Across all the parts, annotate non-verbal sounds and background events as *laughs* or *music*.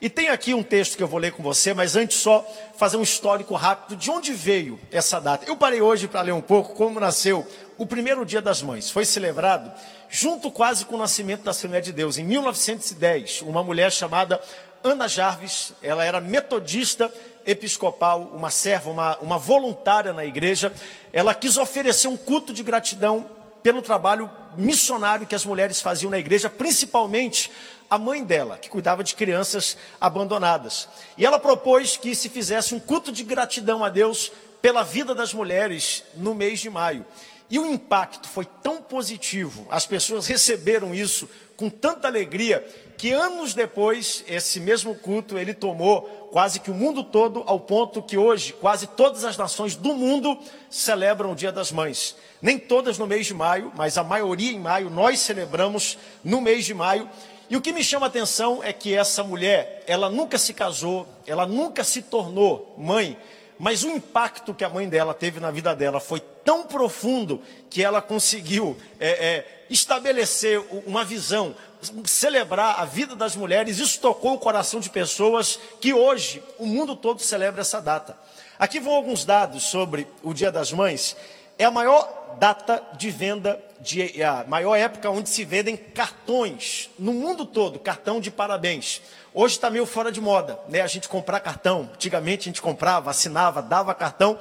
E tem aqui um texto que eu vou ler com você, mas antes só fazer um histórico rápido de onde veio essa data. Eu parei hoje para ler um pouco como nasceu o primeiro dia das mães. Foi celebrado junto quase com o nascimento da Assembleia de Deus, em 1910. Uma mulher chamada Ana Jarvis, ela era metodista episcopal, uma serva, uma, uma voluntária na igreja. Ela quis oferecer um culto de gratidão pelo trabalho missionário que as mulheres faziam na igreja, principalmente a mãe dela, que cuidava de crianças abandonadas. E ela propôs que se fizesse um culto de gratidão a Deus pela vida das mulheres no mês de maio. E o impacto foi tão positivo, as pessoas receberam isso com tanta alegria, que anos depois, esse mesmo culto, ele tomou quase que o mundo todo, ao ponto que hoje quase todas as nações do mundo celebram o Dia das Mães. Nem todas no mês de maio, mas a maioria em maio, nós celebramos no mês de maio. E o que me chama a atenção é que essa mulher, ela nunca se casou, ela nunca se tornou mãe, mas o impacto que a mãe dela teve na vida dela foi tão profundo que ela conseguiu é, é, estabelecer uma visão, celebrar a vida das mulheres. Isso tocou o coração de pessoas que hoje o mundo todo celebra essa data. Aqui vão alguns dados sobre o Dia das Mães. É a maior data de venda, de, a maior época onde se vendem cartões no mundo todo, cartão de parabéns. Hoje está meio fora de moda, né? A gente comprar cartão. Antigamente a gente comprava, assinava, dava cartão.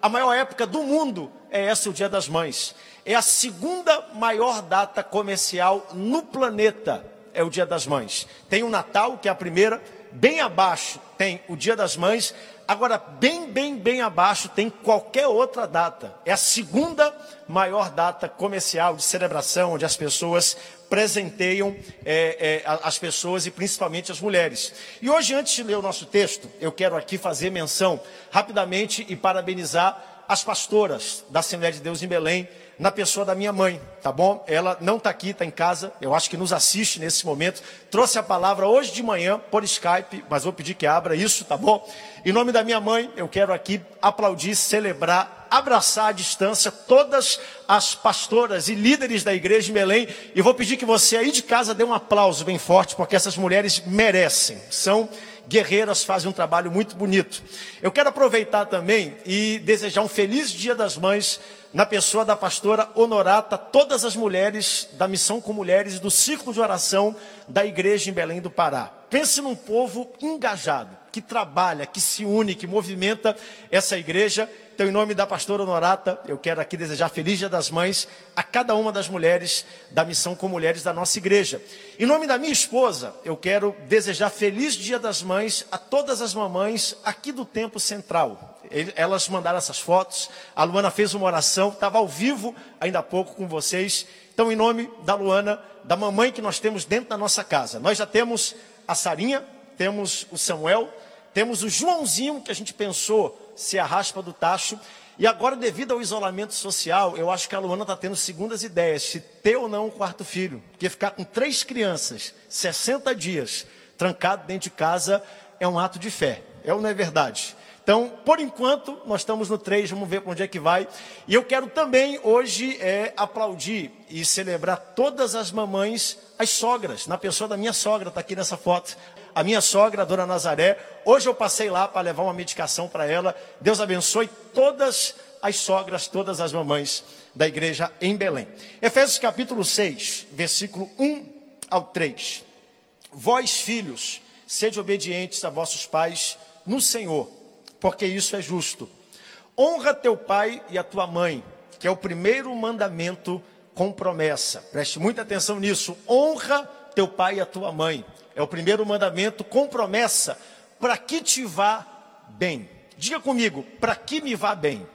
A maior época do mundo é essa, o Dia das Mães. É a segunda maior data comercial no planeta, é o Dia das Mães. Tem o Natal, que é a primeira, bem abaixo tem o Dia das Mães, agora bem, bem, bem abaixo tem qualquer outra data. É a segunda maior data comercial de celebração, onde as pessoas presenteiam é, é, as pessoas e principalmente as mulheres. E hoje, antes de ler o nosso texto, eu quero aqui fazer menção rapidamente e parabenizar as pastoras da Assembleia de Deus em Belém, na pessoa da minha mãe, tá bom? Ela não está aqui, está em casa, eu acho que nos assiste nesse momento. Trouxe a palavra hoje de manhã por Skype, mas vou pedir que abra isso, tá bom? Em nome da minha mãe, eu quero aqui aplaudir, celebrar, abraçar à distância todas as pastoras e líderes da igreja em Belém. E vou pedir que você aí de casa dê um aplauso bem forte, porque essas mulheres merecem. São guerreiras, fazem um trabalho muito bonito. Eu quero aproveitar também e desejar um feliz Dia das Mães na pessoa da pastora Honorata, todas as mulheres da Missão com Mulheres do Círculo de Oração da Igreja em Belém do Pará. Pense num povo engajado, que trabalha, que se une, que movimenta essa igreja. Então, em nome da pastora Honorata, eu quero aqui desejar Feliz Dia das Mães a cada uma das mulheres da Missão com Mulheres da nossa igreja. Em nome da minha esposa, eu quero desejar Feliz Dia das Mães a todas as mamães aqui do Tempo Central elas mandaram essas fotos. A Luana fez uma oração, estava ao vivo ainda há pouco com vocês. Então, em nome da Luana, da mamãe que nós temos dentro da nossa casa, nós já temos a Sarinha, temos o Samuel, temos o Joãozinho, que a gente pensou ser a raspa do tacho. E agora, devido ao isolamento social, eu acho que a Luana está tendo segundas ideias, se ter ou não um quarto filho. Porque ficar com três crianças, 60 dias, trancado dentro de casa, é um ato de fé. É ou não é verdade? Então, por enquanto, nós estamos no 3, vamos ver para onde é que vai. E eu quero também hoje é, aplaudir e celebrar todas as mamães, as sogras, na pessoa da minha sogra, está aqui nessa foto. A minha sogra, a dona Nazaré, hoje eu passei lá para levar uma medicação para ela. Deus abençoe todas as sogras, todas as mamães da igreja em Belém. Efésios capítulo 6, versículo 1 ao 3. Vós, filhos, sede obedientes a vossos pais no Senhor porque isso é justo. Honra teu pai e a tua mãe, que é o primeiro mandamento com promessa. Preste muita atenção nisso. Honra teu pai e a tua mãe. É o primeiro mandamento com promessa, para que te vá bem. Diga comigo, para que me vá bem?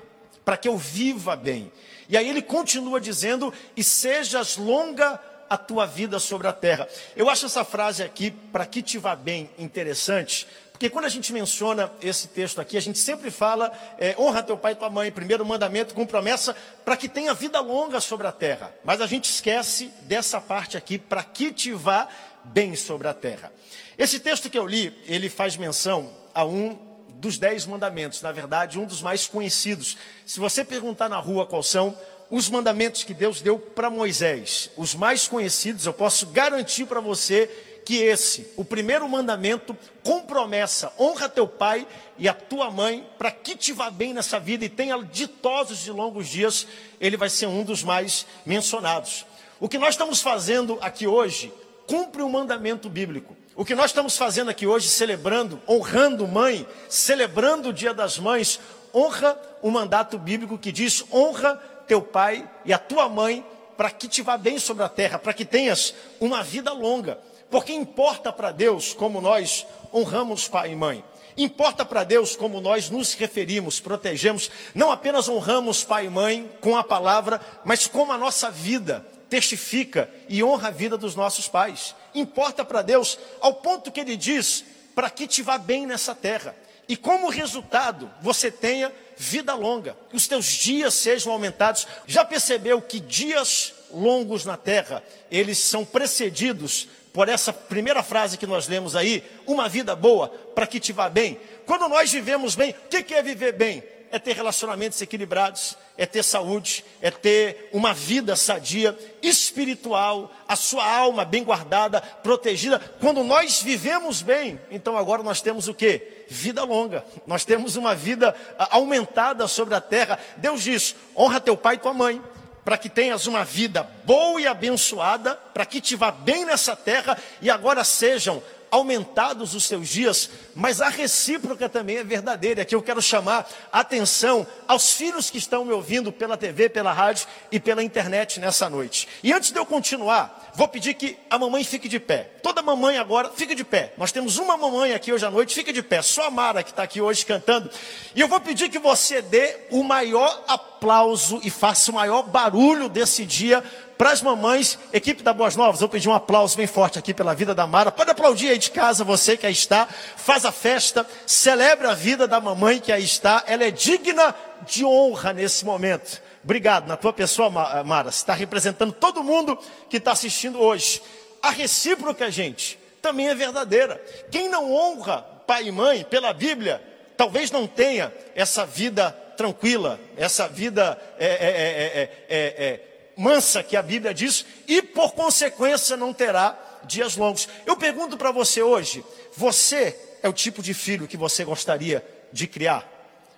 Para que eu viva bem. E aí ele continua dizendo: e sejas longa a tua vida sobre a terra. Eu acho essa frase aqui, para que te vá bem, interessante, porque quando a gente menciona esse texto aqui, a gente sempre fala: é, honra teu pai e tua mãe, primeiro mandamento com promessa, para que tenha vida longa sobre a terra. Mas a gente esquece dessa parte aqui, para que te vá bem sobre a terra. Esse texto que eu li, ele faz menção a um dos dez mandamentos, na verdade, um dos mais conhecidos. Se você perguntar na rua quais são os mandamentos que Deus deu para Moisés, os mais conhecidos, eu posso garantir para você que esse, o primeiro mandamento, com promessa, honra teu pai e a tua mãe, para que te vá bem nessa vida e tenha ditosos de longos dias, ele vai ser um dos mais mencionados. O que nós estamos fazendo aqui hoje cumpre o mandamento bíblico. O que nós estamos fazendo aqui hoje, celebrando, honrando mãe, celebrando o Dia das Mães, honra o mandato bíblico que diz: honra teu pai e a tua mãe, para que te vá bem sobre a terra, para que tenhas uma vida longa. Porque importa para Deus como nós honramos pai e mãe. Importa para Deus como nós nos referimos, protegemos, não apenas honramos pai e mãe com a palavra, mas como a nossa vida testifica e honra a vida dos nossos pais. Importa para Deus ao ponto que ele diz: para que te vá bem nessa terra. E como resultado, você tenha vida longa, que os teus dias sejam aumentados. Já percebeu que dias longos na terra, eles são precedidos por essa primeira frase que nós lemos aí, uma vida boa, para que te vá bem. Quando nós vivemos bem, o que é viver bem? É ter relacionamentos equilibrados, é ter saúde, é ter uma vida sadia, espiritual, a sua alma bem guardada, protegida. Quando nós vivemos bem, então agora nós temos o que? Vida longa. Nós temos uma vida ah, aumentada sobre a terra. Deus diz: honra teu pai e tua mãe para que tenhas uma vida boa e abençoada, para que te vá bem nessa terra e agora sejam aumentados os seus dias, mas a recíproca também é verdadeira. Aqui eu quero chamar atenção aos filhos que estão me ouvindo pela TV, pela rádio e pela internet nessa noite. E antes de eu continuar, vou pedir que a mamãe fique de pé. Toda mamãe agora fique de pé. Nós temos uma mamãe aqui hoje à noite, fique de pé. Só a Mara que está aqui hoje cantando. E eu vou pedir que você dê o maior aplauso e faça o maior barulho desse dia para as mamães, equipe da Boas Novas, eu pedi um aplauso bem forte aqui pela vida da Mara. Pode aplaudir aí de casa, você que aí está. Faz a festa, celebra a vida da mamãe que aí está. Ela é digna de honra nesse momento. Obrigado, na tua pessoa, Mara. Você está representando todo mundo que está assistindo hoje. A recíproca, gente, também é verdadeira. Quem não honra pai e mãe pela Bíblia, talvez não tenha essa vida tranquila, essa vida é, é, é, mansa que a Bíblia diz, e por consequência não terá dias longos. Eu pergunto para você hoje: você é o tipo de filho que você gostaria de criar?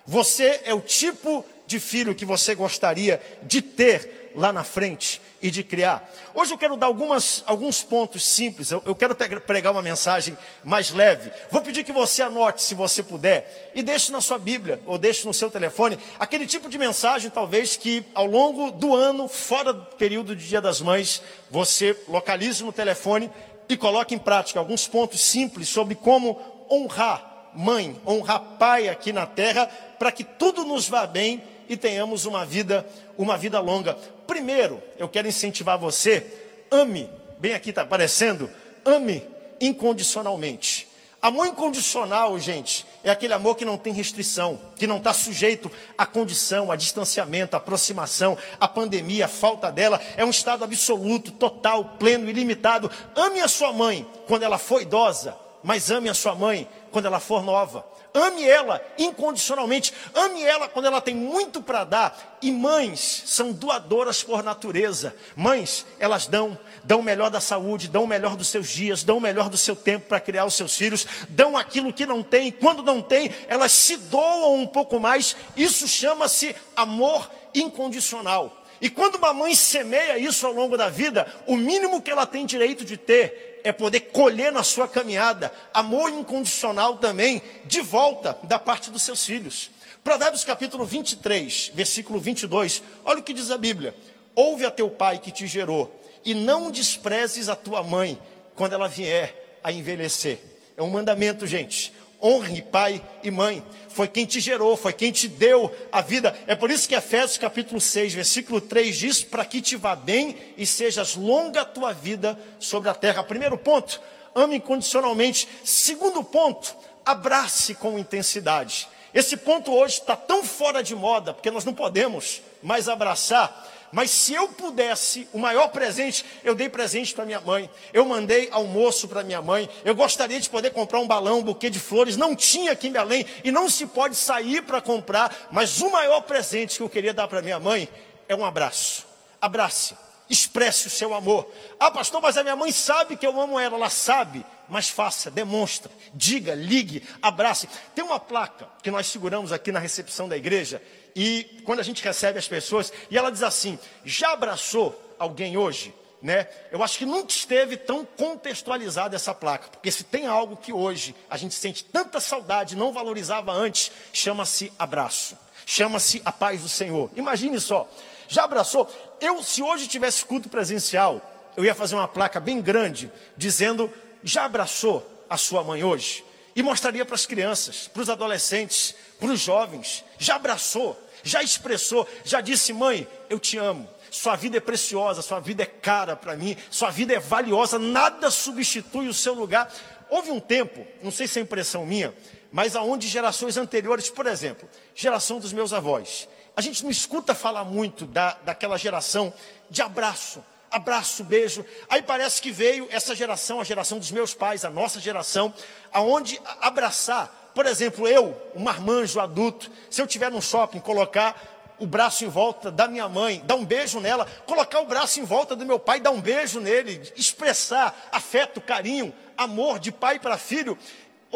Você é o tipo de filho que você gostaria de ter lá na frente? E de criar. Hoje eu quero dar algumas, alguns pontos simples. Eu, eu quero pregar uma mensagem mais leve. Vou pedir que você anote, se você puder, e deixe na sua Bíblia ou deixe no seu telefone aquele tipo de mensagem, talvez que ao longo do ano, fora do período de Dia das Mães, você localize no telefone e coloque em prática alguns pontos simples sobre como honrar mãe, honrar pai aqui na terra, para que tudo nos vá bem e tenhamos uma vida, uma vida longa. Primeiro, eu quero incentivar você, ame, bem aqui está aparecendo, ame incondicionalmente. Amor incondicional, gente, é aquele amor que não tem restrição, que não está sujeito à condição, a distanciamento, à aproximação, à pandemia, à falta dela. É um estado absoluto, total, pleno, ilimitado. Ame a sua mãe quando ela for idosa, mas ame a sua mãe quando ela for nova. Ame ela incondicionalmente. Ame ela quando ela tem muito para dar. E mães são doadoras por natureza. Mães, elas dão, dão o melhor da saúde, dão o melhor dos seus dias, dão o melhor do seu tempo para criar os seus filhos, dão aquilo que não tem. Quando não tem, elas se doam um pouco mais. Isso chama-se amor incondicional. E quando uma mãe semeia isso ao longo da vida, o mínimo que ela tem direito de ter é poder colher na sua caminhada amor incondicional também, de volta da parte dos seus filhos. Provérbios capítulo 23, versículo 22, olha o que diz a Bíblia: Ouve a teu pai que te gerou, e não desprezes a tua mãe quando ela vier a envelhecer. É um mandamento, gente. Honre pai e mãe. Foi quem te gerou, foi quem te deu a vida. É por isso que Efésios capítulo 6, versículo 3 diz: para que te vá bem e sejas longa a tua vida sobre a terra. Primeiro ponto, ame incondicionalmente. Segundo ponto, abrace com intensidade. Esse ponto hoje está tão fora de moda, porque nós não podemos mais abraçar mas se eu pudesse, o maior presente, eu dei presente para minha mãe. Eu mandei almoço para minha mãe. Eu gostaria de poder comprar um balão, um buquê de flores. Não tinha aqui em Belém e não se pode sair para comprar. Mas o maior presente que eu queria dar para minha mãe é um abraço. Abrace. expresse o seu amor. Ah, pastor, mas a minha mãe sabe que eu amo ela, ela sabe, mas faça, demonstra, diga, ligue, abrace. Tem uma placa que nós seguramos aqui na recepção da igreja e quando a gente recebe as pessoas e ela diz assim: já abraçou alguém hoje? Né? Eu acho que nunca esteve tão contextualizada essa placa, porque se tem algo que hoje a gente sente tanta saudade, não valorizava antes, chama-se abraço, chama-se a paz do Senhor. Imagine só, já abraçou? Eu, se hoje tivesse culto presencial, eu ia fazer uma placa bem grande dizendo: já abraçou a sua mãe hoje? E mostraria para as crianças, para os adolescentes, para os jovens: já abraçou, já expressou, já disse, mãe, eu te amo. Sua vida é preciosa, sua vida é cara para mim, sua vida é valiosa, nada substitui o seu lugar. Houve um tempo, não sei se é impressão minha, mas aonde gerações anteriores, por exemplo, geração dos meus avós, a gente não escuta falar muito da, daquela geração de abraço, abraço, beijo. Aí parece que veio essa geração, a geração dos meus pais, a nossa geração, aonde abraçar, por exemplo, eu, um marmanjo adulto, se eu tiver num shopping, colocar o braço em volta da minha mãe, dar um beijo nela, colocar o braço em volta do meu pai, dar um beijo nele, expressar afeto, carinho, amor de pai para filho,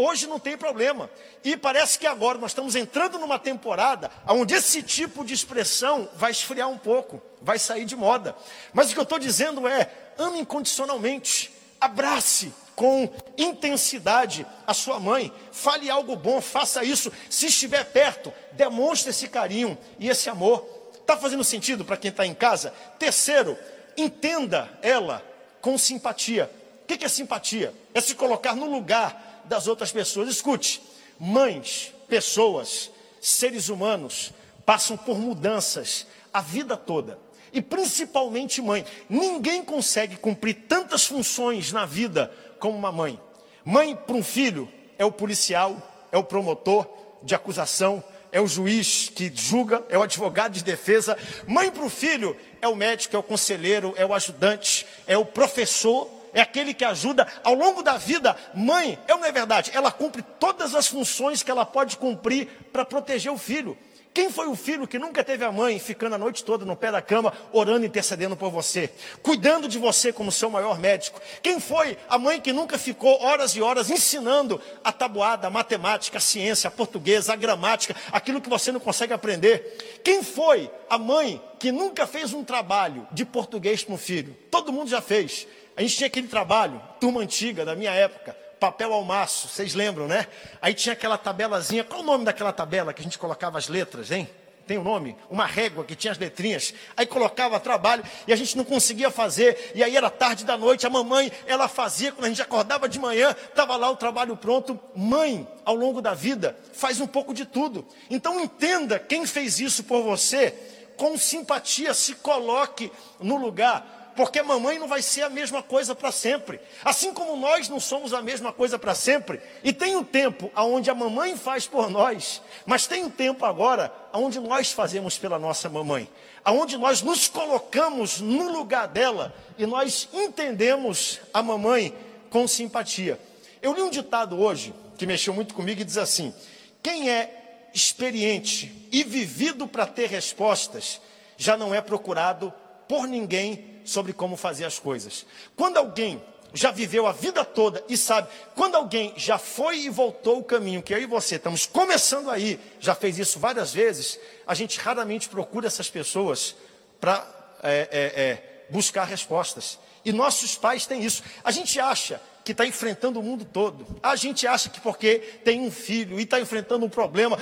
Hoje não tem problema. E parece que agora nós estamos entrando numa temporada onde esse tipo de expressão vai esfriar um pouco, vai sair de moda. Mas o que eu estou dizendo é: ame incondicionalmente, abrace com intensidade a sua mãe, fale algo bom, faça isso. Se estiver perto, demonstre esse carinho e esse amor. Está fazendo sentido para quem está em casa? Terceiro, entenda ela com simpatia. O que é simpatia? É se colocar no lugar das outras pessoas. Escute, mães, pessoas, seres humanos passam por mudanças a vida toda. E principalmente mãe. Ninguém consegue cumprir tantas funções na vida como uma mãe. Mãe para um filho é o policial, é o promotor de acusação, é o juiz que julga, é o advogado de defesa. Mãe para o filho é o médico, é o conselheiro, é o ajudante, é o professor é aquele que ajuda ao longo da vida. Mãe, é ou não é verdade? Ela cumpre todas as funções que ela pode cumprir para proteger o filho. Quem foi o filho que nunca teve a mãe ficando a noite toda no pé da cama, orando e intercedendo por você, cuidando de você como seu maior médico? Quem foi a mãe que nunca ficou horas e horas ensinando a tabuada, a matemática, a ciência, a portuguesa, a gramática, aquilo que você não consegue aprender? Quem foi a mãe que nunca fez um trabalho de português para um filho? Todo mundo já fez. A gente tinha aquele trabalho, turma antiga, da minha época, papel ao maço, vocês lembram, né? Aí tinha aquela tabelazinha, qual o nome daquela tabela que a gente colocava as letras, hein? Tem o um nome? Uma régua que tinha as letrinhas. Aí colocava trabalho e a gente não conseguia fazer. E aí era tarde da noite, a mamãe, ela fazia, quando a gente acordava de manhã, estava lá o trabalho pronto. Mãe, ao longo da vida, faz um pouco de tudo. Então entenda quem fez isso por você, com simpatia, se coloque no lugar porque mamãe não vai ser a mesma coisa para sempre. Assim como nós não somos a mesma coisa para sempre. E tem um tempo onde a mamãe faz por nós, mas tem um tempo agora onde nós fazemos pela nossa mamãe. Onde nós nos colocamos no lugar dela e nós entendemos a mamãe com simpatia. Eu li um ditado hoje que mexeu muito comigo e diz assim: quem é experiente e vivido para ter respostas, já não é procurado por ninguém sobre como fazer as coisas. Quando alguém já viveu a vida toda e sabe, quando alguém já foi e voltou o caminho que eu e você estamos começando aí, já fez isso várias vezes, a gente raramente procura essas pessoas para é, é, é, buscar respostas. E nossos pais têm isso. A gente acha que está enfrentando o mundo todo. A gente acha que porque tem um filho e está enfrentando um problema,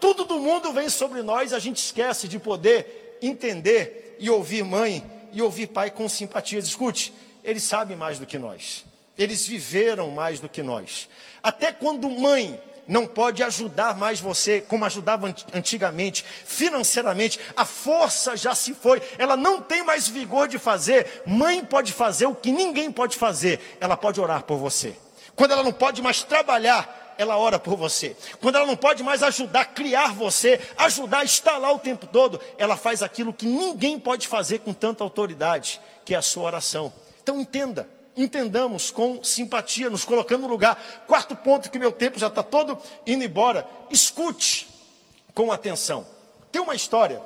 tudo do mundo vem sobre nós, a gente esquece de poder entender e ouvir mãe e ouvir pai com simpatia. Escute, eles sabem mais do que nós. Eles viveram mais do que nós. Até quando mãe não pode ajudar mais você como ajudava antigamente, financeiramente, a força já se foi, ela não tem mais vigor de fazer. Mãe pode fazer o que ninguém pode fazer, ela pode orar por você. Quando ela não pode mais trabalhar, ela ora por você. Quando ela não pode mais ajudar criar você, ajudar estar lá o tempo todo, ela faz aquilo que ninguém pode fazer com tanta autoridade, que é a sua oração. Então entenda, entendamos com simpatia, nos colocando no lugar. Quarto ponto, que meu tempo já está todo indo embora. Escute com atenção. Tem uma história,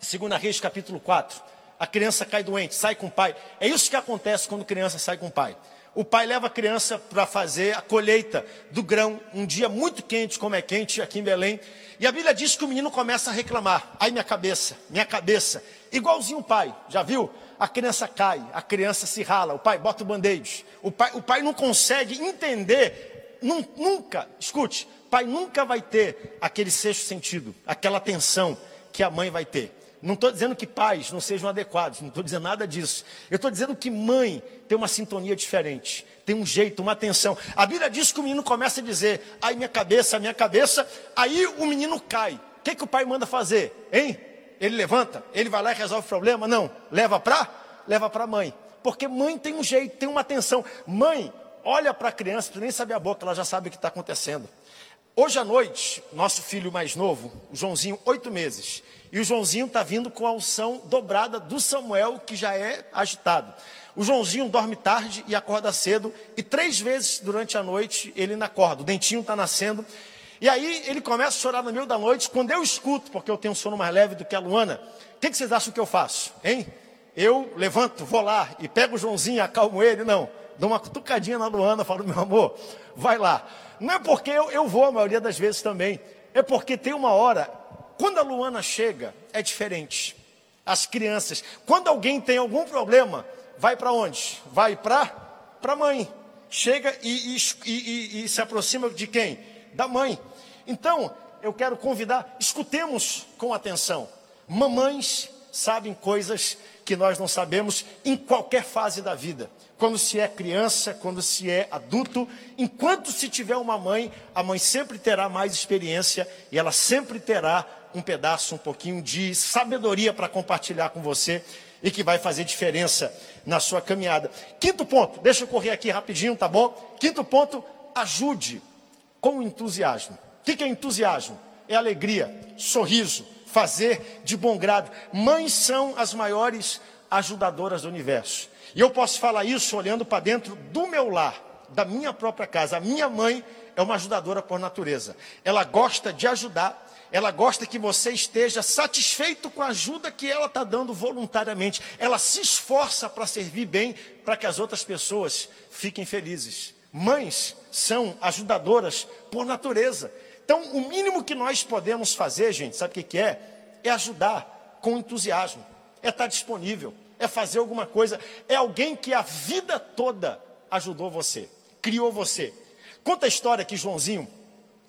2 Reis capítulo 4, A criança cai doente, sai com o pai. É isso que acontece quando criança sai com o pai. O pai leva a criança para fazer a colheita do grão, um dia muito quente, como é quente aqui em Belém. E a Bíblia diz que o menino começa a reclamar. Ai, minha cabeça, minha cabeça. Igualzinho o pai, já viu? A criança cai, a criança se rala, o pai bota o band-aid. O pai, o pai não consegue entender, nunca, escute, pai nunca vai ter aquele sexto sentido, aquela atenção que a mãe vai ter. Não estou dizendo que pais não sejam adequados, não estou dizendo nada disso. Eu estou dizendo que mãe tem uma sintonia diferente, tem um jeito, uma atenção. A Bíblia diz que o menino começa a dizer, ai minha cabeça, minha cabeça, aí o menino cai. O que, que o pai manda fazer? Hein? Ele levanta, ele vai lá e resolve o problema? Não. Leva para? Leva para a mãe. Porque mãe tem um jeito, tem uma atenção. Mãe olha para a criança, nem sabe a boca, ela já sabe o que está acontecendo. Hoje à noite, nosso filho mais novo, o Joãozinho, oito meses, e o Joãozinho está vindo com a unção dobrada do Samuel, que já é agitado. O Joãozinho dorme tarde e acorda cedo, e três vezes durante a noite ele não acorda. O dentinho está nascendo. E aí ele começa a chorar no meio da noite. Quando eu escuto, porque eu tenho um sono mais leve do que a Luana, o que, que vocês acham que eu faço? Hein? Eu levanto, vou lá e pego o Joãozinho, acalmo ele? Não. Dou uma cutucadinha na Luana, falo, meu amor, vai lá. Não é porque eu, eu vou a maioria das vezes também. É porque tem uma hora quando a Luana chega, é diferente. As crianças, quando alguém tem algum problema, vai para onde? Vai para a mãe. Chega e, e, e, e se aproxima de quem? Da mãe. Então, eu quero convidar, escutemos com atenção. Mamães sabem coisas que nós não sabemos em qualquer fase da vida. Quando se é criança, quando se é adulto, enquanto se tiver uma mãe, a mãe sempre terá mais experiência e ela sempre terá um pedaço, um pouquinho de sabedoria para compartilhar com você e que vai fazer diferença na sua caminhada. Quinto ponto, deixa eu correr aqui rapidinho, tá bom? Quinto ponto, ajude com entusiasmo. O que é entusiasmo? É alegria, sorriso, fazer de bom grado. Mães são as maiores ajudadoras do universo. E eu posso falar isso olhando para dentro do meu lar, da minha própria casa. A minha mãe é uma ajudadora por natureza. Ela gosta de ajudar, ela gosta que você esteja satisfeito com a ajuda que ela está dando voluntariamente. Ela se esforça para servir bem, para que as outras pessoas fiquem felizes. Mães são ajudadoras por natureza. Então, o mínimo que nós podemos fazer, gente, sabe o que, que é? É ajudar com entusiasmo, é estar disponível, é fazer alguma coisa. É alguém que a vida toda ajudou você, criou você. Conta a história que Joãozinho,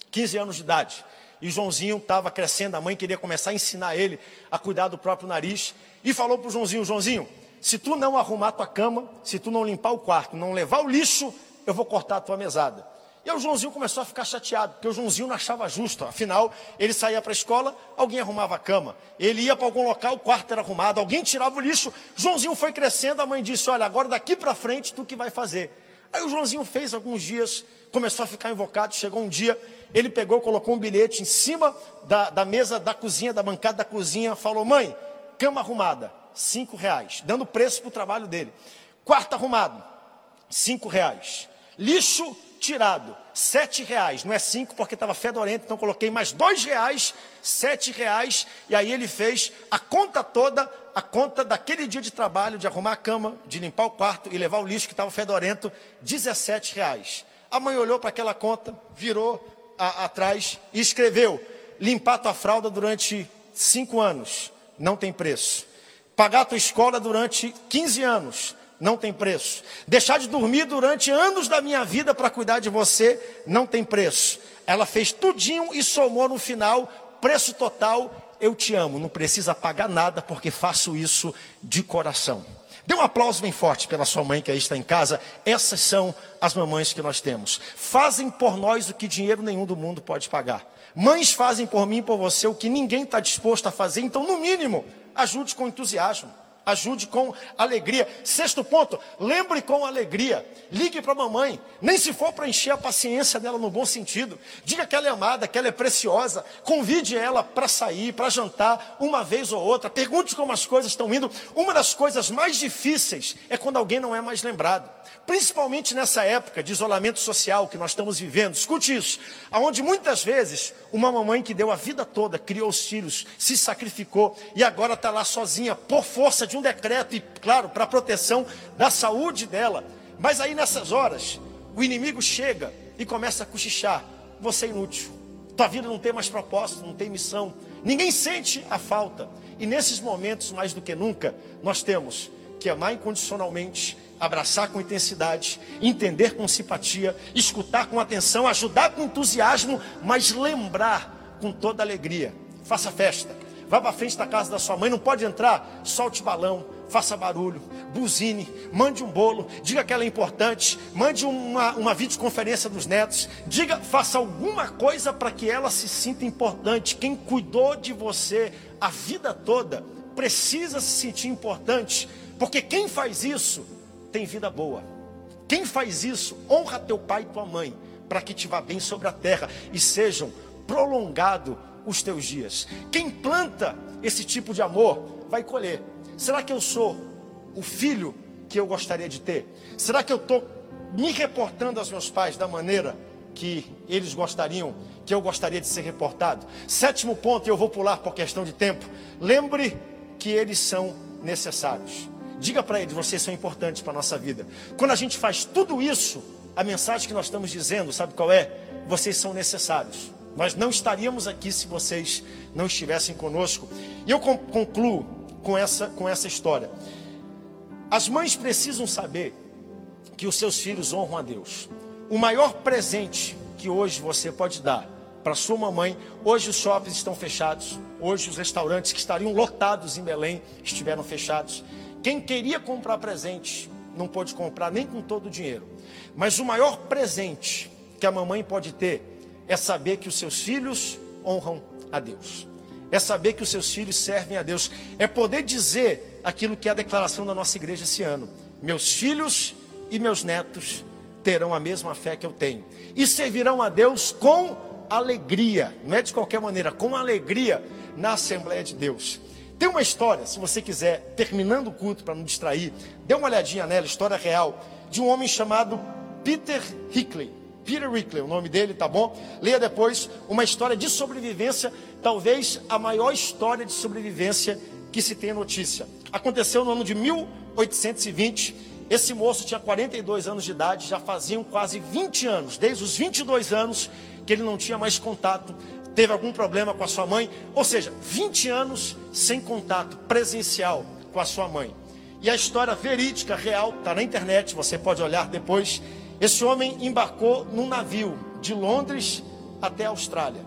15 anos de idade, e Joãozinho estava crescendo, a mãe queria começar a ensinar ele a cuidar do próprio nariz. E falou para o Joãozinho: Joãozinho, se tu não arrumar tua cama, se tu não limpar o quarto, não levar o lixo, eu vou cortar a tua mesada. E aí o Joãozinho começou a ficar chateado, porque o Joãozinho não achava justo. Afinal, ele saía para a escola, alguém arrumava a cama. Ele ia para algum local, o quarto era arrumado, alguém tirava o lixo. Joãozinho foi crescendo, a mãe disse: Olha, agora daqui para frente, tu que vai fazer. Aí o Joãozinho fez alguns dias, começou a ficar invocado. Chegou um dia, ele pegou, colocou um bilhete em cima da, da mesa da cozinha, da bancada da cozinha, falou: Mãe, cama arrumada, cinco reais, dando preço para o trabalho dele. Quarto arrumado, cinco reais. Lixo tirado, sete reais. Não é cinco porque estava fedorento, então coloquei mais dois reais, sete reais. E aí ele fez a conta toda, a conta daquele dia de trabalho, de arrumar a cama, de limpar o quarto e levar o lixo que estava fedorento, 17 reais. A mãe olhou para aquela conta, virou atrás e escreveu: limpar tua fralda durante cinco anos, não tem preço. Pagar tua escola durante 15 anos, não tem preço. Deixar de dormir durante anos da minha vida para cuidar de você, não tem preço. Ela fez tudinho e somou no final, preço total, eu te amo. Não precisa pagar nada porque faço isso de coração. Dê um aplauso bem forte pela sua mãe que aí está em casa. Essas são as mamães que nós temos. Fazem por nós o que dinheiro nenhum do mundo pode pagar. Mães fazem por mim e por você o que ninguém está disposto a fazer. Então, no mínimo, ajude com entusiasmo. Ajude com alegria. Sexto ponto, lembre com alegria. Ligue para a mamãe. Nem se for para encher a paciência dela no bom sentido. Diga que ela é amada, que ela é preciosa. Convide ela para sair, para jantar, uma vez ou outra. Pergunte como as coisas estão indo. Uma das coisas mais difíceis é quando alguém não é mais lembrado. Principalmente nessa época de isolamento social que nós estamos vivendo. Escute isso. Onde muitas vezes uma mamãe que deu a vida toda, criou os filhos, se sacrificou e agora está lá sozinha por força de de um decreto, e claro, para proteção da saúde dela. Mas aí nessas horas, o inimigo chega e começa a cochichar: você é inútil, tua vida não tem mais propósito, não tem missão, ninguém sente a falta. E nesses momentos, mais do que nunca, nós temos que amar incondicionalmente, abraçar com intensidade, entender com simpatia, escutar com atenção, ajudar com entusiasmo, mas lembrar com toda alegria. Faça festa. Vá para frente da casa da sua mãe, não pode entrar, solte balão, faça barulho, buzine, mande um bolo, diga que ela é importante, mande uma, uma videoconferência dos netos, diga, faça alguma coisa para que ela se sinta importante. Quem cuidou de você a vida toda precisa se sentir importante, porque quem faz isso tem vida boa. Quem faz isso, honra teu pai e tua mãe, para que te vá bem sobre a terra e sejam prolongados os teus dias. Quem planta esse tipo de amor vai colher. Será que eu sou o filho que eu gostaria de ter? Será que eu estou me reportando aos meus pais da maneira que eles gostariam, que eu gostaria de ser reportado? Sétimo ponto, eu vou pular por questão de tempo. Lembre que eles são necessários. Diga para eles, vocês são importantes para a nossa vida. Quando a gente faz tudo isso, a mensagem que nós estamos dizendo, sabe qual é? Vocês são necessários. Nós não estaríamos aqui se vocês não estivessem conosco. E eu concluo com essa, com essa história. As mães precisam saber que os seus filhos honram a Deus. O maior presente que hoje você pode dar para sua mamãe, hoje os shoppings estão fechados, hoje os restaurantes que estariam lotados em Belém estiveram fechados. Quem queria comprar presente não pôde comprar nem com todo o dinheiro. Mas o maior presente que a mamãe pode ter é saber que os seus filhos honram a Deus. É saber que os seus filhos servem a Deus. É poder dizer aquilo que é a declaração da nossa igreja esse ano. Meus filhos e meus netos terão a mesma fé que eu tenho. E servirão a Deus com alegria. Não é de qualquer maneira, com alegria na Assembleia de Deus. Tem uma história, se você quiser, terminando o culto para não distrair, dê uma olhadinha nela, história real, de um homem chamado Peter Hickley. Peter Hickley, o nome dele, tá bom? Leia depois uma história de sobrevivência, talvez a maior história de sobrevivência que se tem notícia. Aconteceu no ano de 1820. Esse moço tinha 42 anos de idade, já faziam quase 20 anos, desde os 22 anos que ele não tinha mais contato teve algum problema com a sua mãe, ou seja, 20 anos sem contato presencial com a sua mãe. E a história verídica, real, está na internet, você pode olhar depois. Esse homem embarcou num navio de Londres até a Austrália.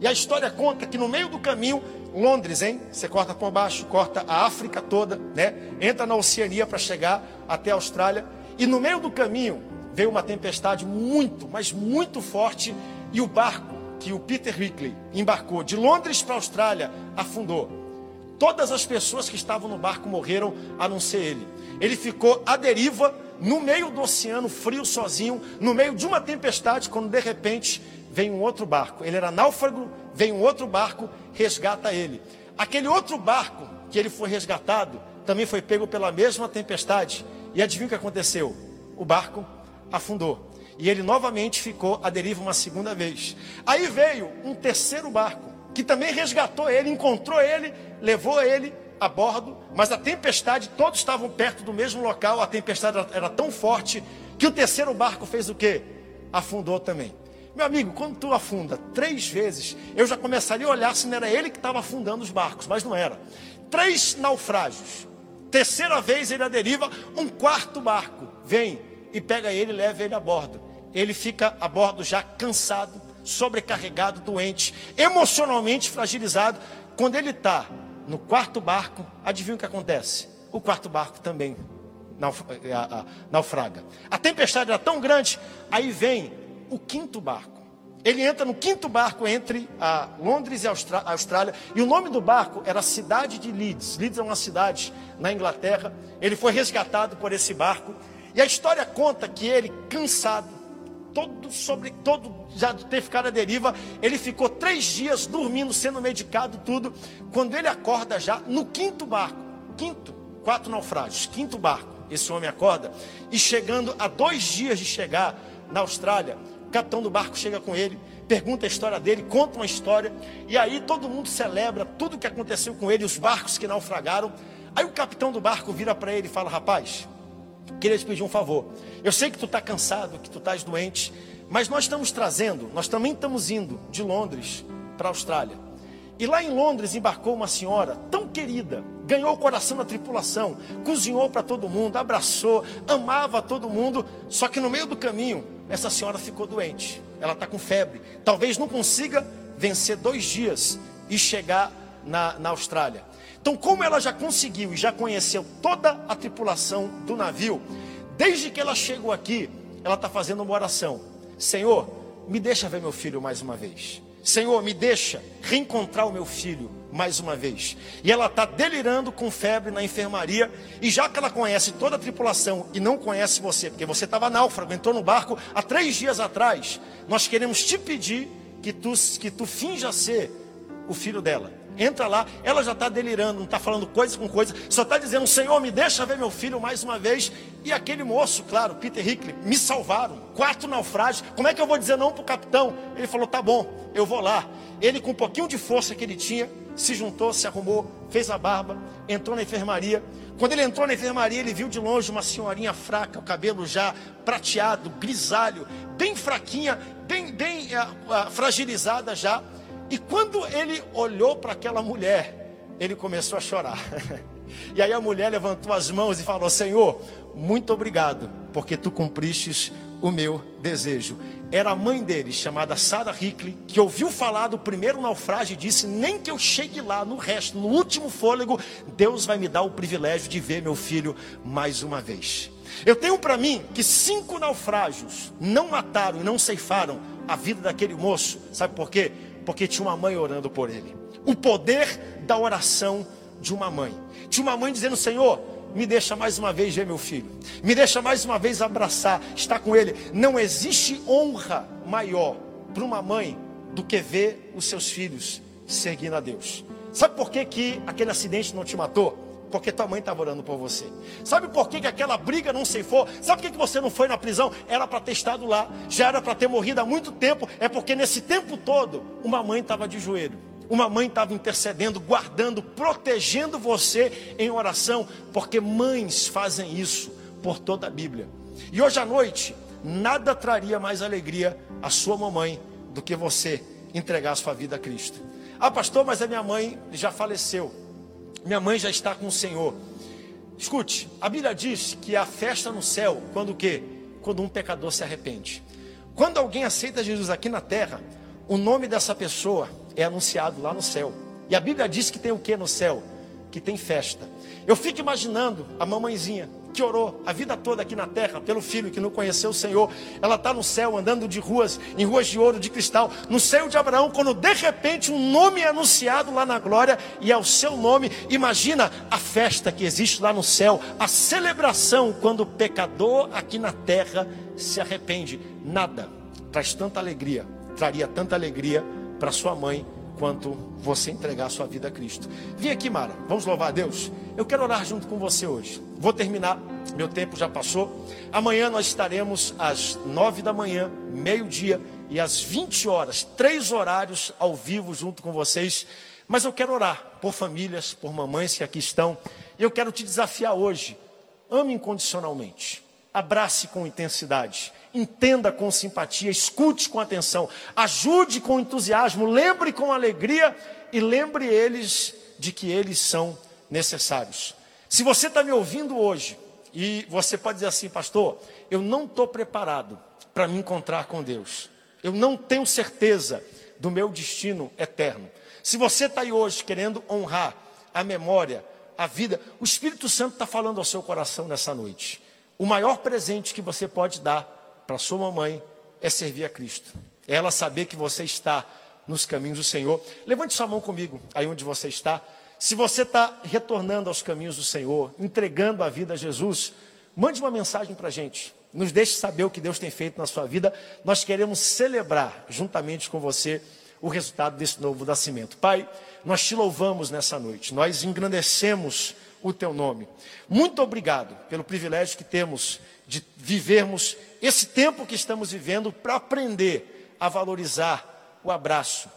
E a história conta que no meio do caminho, Londres, hein? Você corta por baixo, corta a África toda, né? Entra na Oceania para chegar até a Austrália. E no meio do caminho veio uma tempestade muito, mas muito forte e o barco que o Peter Hickley embarcou de Londres para a Austrália afundou. Todas as pessoas que estavam no barco morreram, a não ser ele. Ele ficou à deriva, no meio do oceano, frio, sozinho, no meio de uma tempestade, quando de repente vem um outro barco. Ele era náufrago, vem um outro barco, resgata ele. Aquele outro barco que ele foi resgatado também foi pego pela mesma tempestade. E adivinha o que aconteceu? O barco afundou. E ele novamente ficou à deriva uma segunda vez. Aí veio um terceiro barco, que também resgatou ele, encontrou ele, levou ele a bordo, mas a tempestade, todos estavam perto do mesmo local, a tempestade era tão forte que o terceiro barco fez o quê? Afundou também. Meu amigo, quando tu afunda três vezes, eu já começaria a olhar se não era ele que estava afundando os barcos, mas não era. Três naufrágios. Terceira vez ele a deriva, um quarto barco vem e pega ele e leva ele a bordo ele fica a bordo já cansado, sobrecarregado, doente, emocionalmente fragilizado. Quando ele está no quarto barco, adivinha o que acontece? O quarto barco também naufraga. A tempestade era tão grande, aí vem o quinto barco. Ele entra no quinto barco entre Londres e a Austrália, e o nome do barco era cidade de Leeds. Leeds é uma cidade na Inglaterra. Ele foi resgatado por esse barco, e a história conta que ele, cansado, todo sobre todo já ter ficado à deriva. Ele ficou três dias dormindo, sendo medicado, tudo. Quando ele acorda já no quinto barco, quinto, quatro naufrágios, quinto barco, esse homem acorda e chegando a dois dias de chegar na Austrália, o capitão do barco chega com ele, pergunta a história dele, conta uma história e aí todo mundo celebra tudo que aconteceu com ele, os barcos que naufragaram. Aí o capitão do barco vira para ele e fala: Rapaz, queria te pedir um favor. Eu sei que tu está cansado, que tu estás doente, mas nós estamos trazendo, nós também estamos indo de Londres para a Austrália. E lá em Londres embarcou uma senhora tão querida, ganhou o coração da tripulação, cozinhou para todo mundo, abraçou, amava todo mundo. Só que no meio do caminho, essa senhora ficou doente. Ela está com febre. Talvez não consiga vencer dois dias e chegar na, na Austrália. Então, como ela já conseguiu e já conheceu toda a tripulação do navio, desde que ela chegou aqui, ela está fazendo uma oração: Senhor, me deixa ver meu filho mais uma vez. Senhor, me deixa reencontrar o meu filho mais uma vez. E ela está delirando com febre na enfermaria. E já que ela conhece toda a tripulação e não conhece você, porque você estava náufrago, entrou no barco há três dias atrás, nós queremos te pedir que tu, que tu finja ser o filho dela. Entra lá, ela já está delirando, não está falando coisa com coisa, só está dizendo: Senhor, me deixa ver meu filho mais uma vez. E aquele moço, claro, Peter Hickley, me salvaram. Quatro naufrágios. Como é que eu vou dizer não para o capitão? Ele falou: Tá bom, eu vou lá. Ele, com um pouquinho de força que ele tinha, se juntou, se arrumou, fez a barba, entrou na enfermaria. Quando ele entrou na enfermaria, ele viu de longe uma senhorinha fraca, o cabelo já prateado, grisalho, bem fraquinha, bem, bem uh, uh, fragilizada já. E quando ele olhou para aquela mulher, ele começou a chorar. *laughs* E aí a mulher levantou as mãos e falou: Senhor, muito obrigado, porque tu cumpristes o meu desejo. Era a mãe dele, chamada Sarah Hickley, que ouviu falar do primeiro naufrágio e disse: Nem que eu chegue lá no resto, no último fôlego, Deus vai me dar o privilégio de ver meu filho mais uma vez. Eu tenho para mim que cinco naufrágios não mataram e não ceifaram a vida daquele moço. Sabe por quê? Porque tinha uma mãe orando por ele. O poder da oração de uma mãe. Tinha uma mãe dizendo: Senhor, me deixa mais uma vez ver meu filho, me deixa mais uma vez abraçar, estar com ele. Não existe honra maior para uma mãe do que ver os seus filhos seguindo a Deus. Sabe por que, que aquele acidente não te matou? Porque tua mãe estava orando por você. Sabe por que, que aquela briga não ceifou? Sabe por que, que você não foi na prisão? Era para ter estado lá, já era para ter morrido há muito tempo. É porque nesse tempo todo, uma mãe estava de joelho uma mãe estava intercedendo, guardando, protegendo você em oração, porque mães fazem isso por toda a Bíblia. E hoje à noite, nada traria mais alegria à sua mamãe do que você entregar a sua vida a Cristo. Ah, pastor, mas a minha mãe já faleceu. Minha mãe já está com o Senhor. Escute, a Bíblia diz que a festa no céu, quando o quê? Quando um pecador se arrepende. Quando alguém aceita Jesus aqui na terra, o nome dessa pessoa é anunciado lá no céu. E a Bíblia diz que tem o que no céu? Que tem festa. Eu fico imaginando a mamãezinha que orou a vida toda aqui na terra pelo filho que não conheceu o Senhor. Ela está no céu, andando de ruas, em ruas de ouro, de cristal, no céu de Abraão, quando de repente um nome é anunciado lá na glória e é o seu nome. Imagina a festa que existe lá no céu, a celebração quando o pecador aqui na terra se arrepende. Nada traz tanta alegria, traria tanta alegria para sua mãe quanto você entregar sua vida a Cristo. Vem aqui, Mara, vamos louvar a Deus. Eu quero orar junto com você hoje. Vou terminar, meu tempo já passou. Amanhã nós estaremos às nove da manhã, meio-dia e às 20 horas, três horários ao vivo junto com vocês. Mas eu quero orar por famílias, por mamães que aqui estão. E eu quero te desafiar hoje. Ame incondicionalmente. Abrace com intensidade entenda com simpatia, escute com atenção, ajude com entusiasmo, lembre com alegria e lembre eles de que eles são necessários. Se você está me ouvindo hoje e você pode dizer assim, pastor, eu não estou preparado para me encontrar com Deus, eu não tenho certeza do meu destino eterno. Se você está aí hoje querendo honrar a memória, a vida, o Espírito Santo está falando ao seu coração nessa noite. O maior presente que você pode dar para sua mamãe é servir a Cristo. É ela saber que você está nos caminhos do Senhor. Levante sua mão comigo, aí onde você está. Se você está retornando aos caminhos do Senhor, entregando a vida a Jesus, mande uma mensagem para a gente. Nos deixe saber o que Deus tem feito na sua vida. Nós queremos celebrar juntamente com você o resultado desse novo nascimento. Pai, nós te louvamos nessa noite, nós engrandecemos o teu nome. Muito obrigado pelo privilégio que temos de vivermos esse tempo que estamos vivendo para aprender a valorizar o abraço,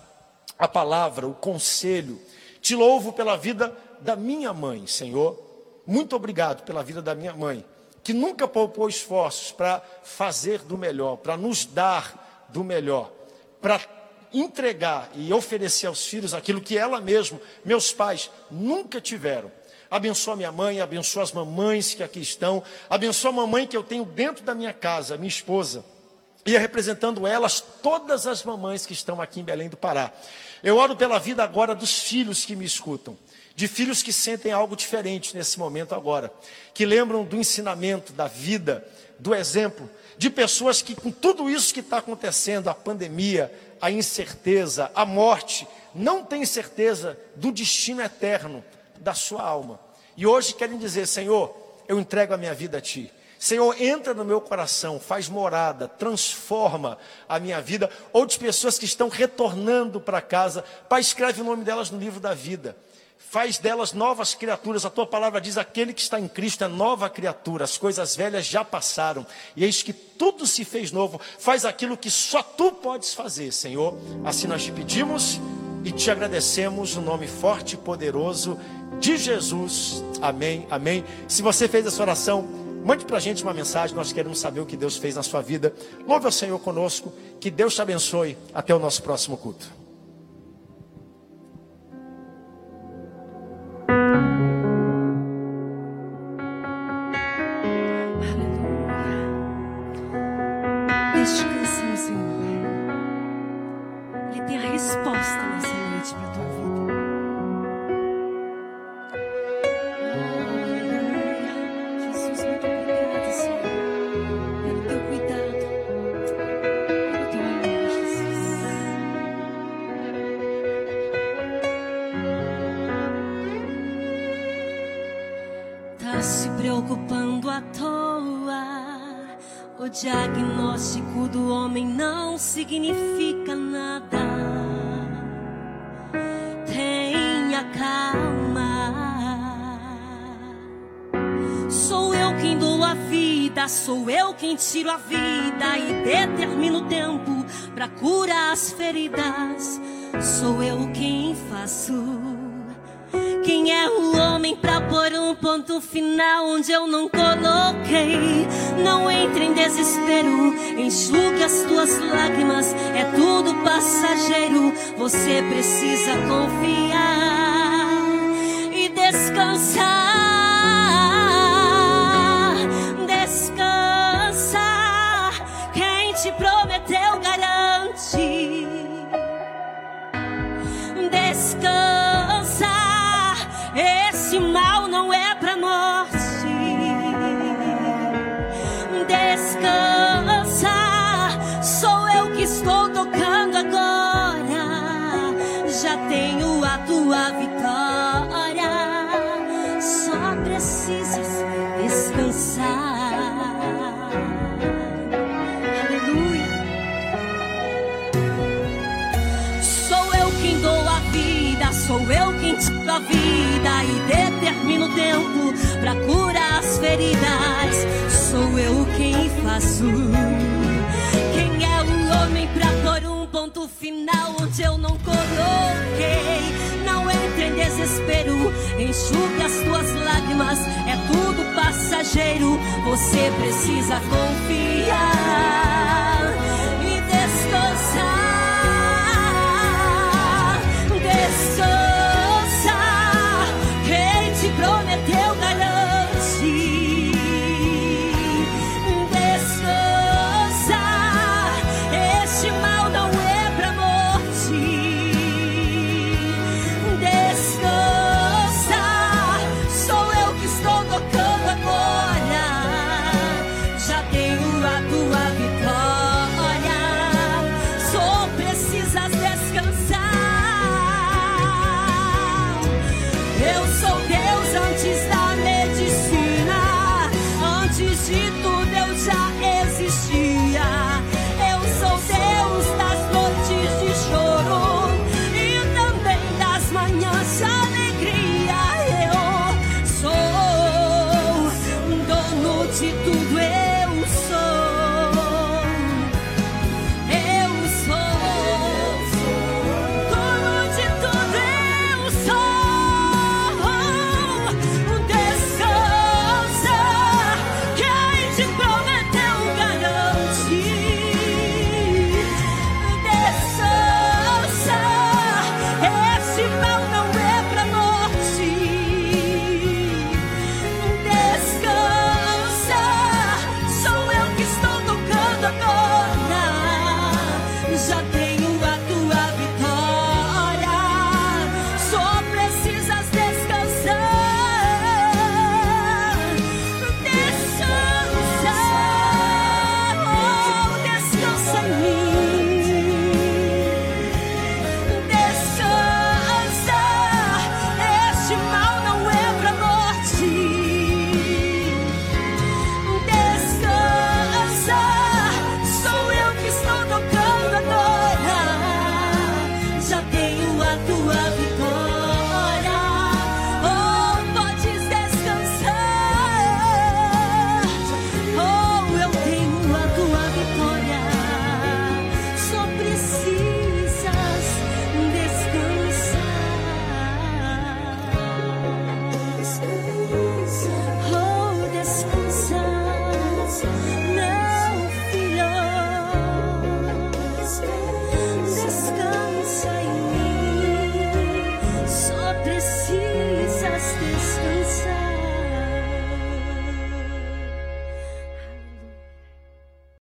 a palavra, o conselho Te louvo pela vida da minha mãe, Senhor. Muito obrigado pela vida da minha mãe, que nunca poupou esforços para fazer do melhor, para nos dar do melhor, para entregar e oferecer aos filhos aquilo que ela mesma, meus pais, nunca tiveram. Abençoa minha mãe, abençoa as mamães que aqui estão, abençoa a mamãe que eu tenho dentro da minha casa, minha esposa, e representando elas, todas as mamães que estão aqui em Belém do Pará. Eu oro pela vida agora dos filhos que me escutam, de filhos que sentem algo diferente nesse momento agora, que lembram do ensinamento, da vida, do exemplo, de pessoas que, com tudo isso que está acontecendo, a pandemia, a incerteza, a morte, não têm certeza do destino eterno da sua alma. E hoje querem dizer: Senhor, eu entrego a minha vida a Ti. Senhor, entra no meu coração, faz morada, transforma a minha vida. Ou de pessoas que estão retornando para casa, Pai, escreve o nome delas no livro da vida. Faz delas novas criaturas. A tua palavra diz: aquele que está em Cristo é nova criatura. As coisas velhas já passaram. E eis que tudo se fez novo. Faz aquilo que só tu podes fazer, Senhor. Assim nós te pedimos e te agradecemos no nome forte e poderoso de Jesus. Amém, amém. Se você fez essa oração, mande para a gente uma mensagem. Nós queremos saber o que Deus fez na sua vida. Louve ao Senhor conosco. Que Deus te abençoe. Até o nosso próximo culto. Diagnóstico do homem não significa nada. Tenha calma. Sou eu quem dou a vida, sou eu quem tiro a vida e determino o tempo para curar as feridas. Sou eu quem faço quem é o homem pra pôr um ponto final onde eu não coloquei? Não entre em desespero, enxugue as tuas lágrimas, é tudo passageiro. Você precisa confiar e descansar. Já tenho a tua vitória. Só precisas descansar. Aleluia. Sou eu quem dou a vida, sou eu quem te dou a vida e determino o tempo para curar as feridas. Sou eu quem faço. O final onde eu não coloquei. Não entre em desespero, enxugue as tuas lágrimas, é tudo passageiro. Você precisa confiar e descansar. Descansar.